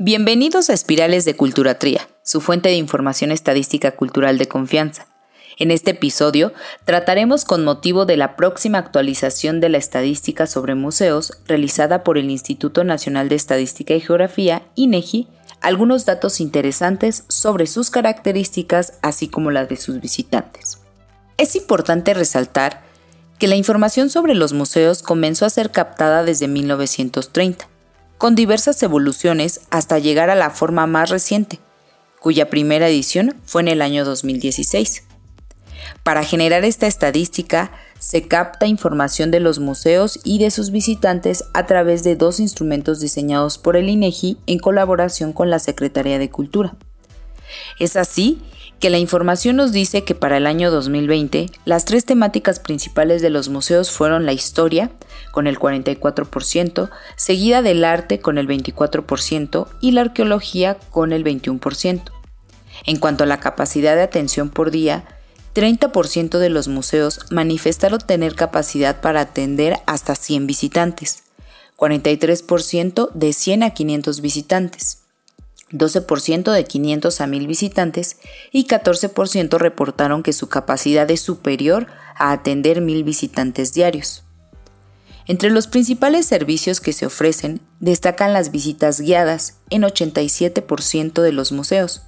Bienvenidos a Espirales de Cultura Tría, su fuente de información estadística cultural de confianza. En este episodio trataremos con motivo de la próxima actualización de la estadística sobre museos realizada por el Instituto Nacional de Estadística y Geografía, INEGI, algunos datos interesantes sobre sus características así como las de sus visitantes. Es importante resaltar que la información sobre los museos comenzó a ser captada desde 1930 con diversas evoluciones hasta llegar a la forma más reciente, cuya primera edición fue en el año 2016. Para generar esta estadística, se capta información de los museos y de sus visitantes a través de dos instrumentos diseñados por el INEGI en colaboración con la Secretaría de Cultura. Es así que la información nos dice que para el año 2020 las tres temáticas principales de los museos fueron la historia, con el 44%, seguida del arte con el 24% y la arqueología con el 21%. En cuanto a la capacidad de atención por día, 30% de los museos manifestaron tener capacidad para atender hasta 100 visitantes, 43% de 100 a 500 visitantes. 12% de 500 a 1000 visitantes y 14% reportaron que su capacidad es superior a atender 1000 visitantes diarios. Entre los principales servicios que se ofrecen destacan las visitas guiadas en 87% de los museos,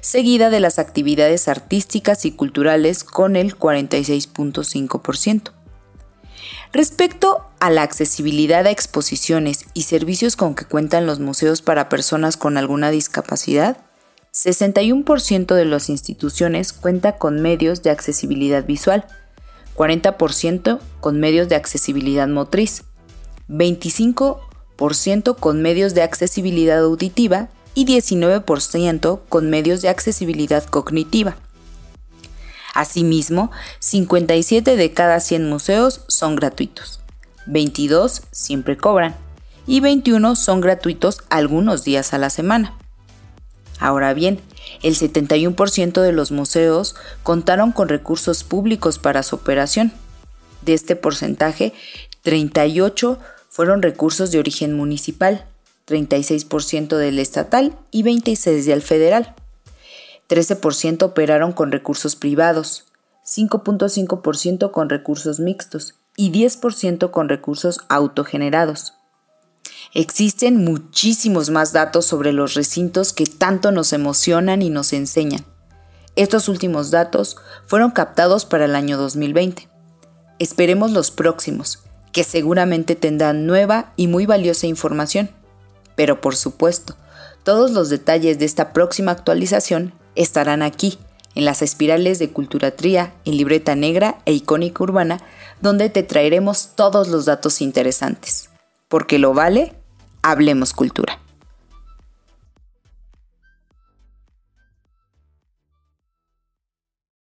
seguida de las actividades artísticas y culturales con el 46.5%. Respecto a la accesibilidad a exposiciones y servicios con que cuentan los museos para personas con alguna discapacidad, 61% de las instituciones cuenta con medios de accesibilidad visual, 40% con medios de accesibilidad motriz, 25% con medios de accesibilidad auditiva y 19% con medios de accesibilidad cognitiva. Asimismo, 57 de cada 100 museos son gratuitos, 22 siempre cobran y 21 son gratuitos algunos días a la semana. Ahora bien, el 71% de los museos contaron con recursos públicos para su operación. De este porcentaje, 38 fueron recursos de origen municipal, 36% del estatal y 26% del federal. 13% operaron con recursos privados, 5.5% con recursos mixtos y 10% con recursos autogenerados. Existen muchísimos más datos sobre los recintos que tanto nos emocionan y nos enseñan. Estos últimos datos fueron captados para el año 2020. Esperemos los próximos, que seguramente tendrán nueva y muy valiosa información. Pero por supuesto, todos los detalles de esta próxima actualización estarán aquí, en las espirales de Cultura Tría, en Libreta Negra e Icónica Urbana, donde te traeremos todos los datos interesantes. Porque lo vale, hablemos cultura.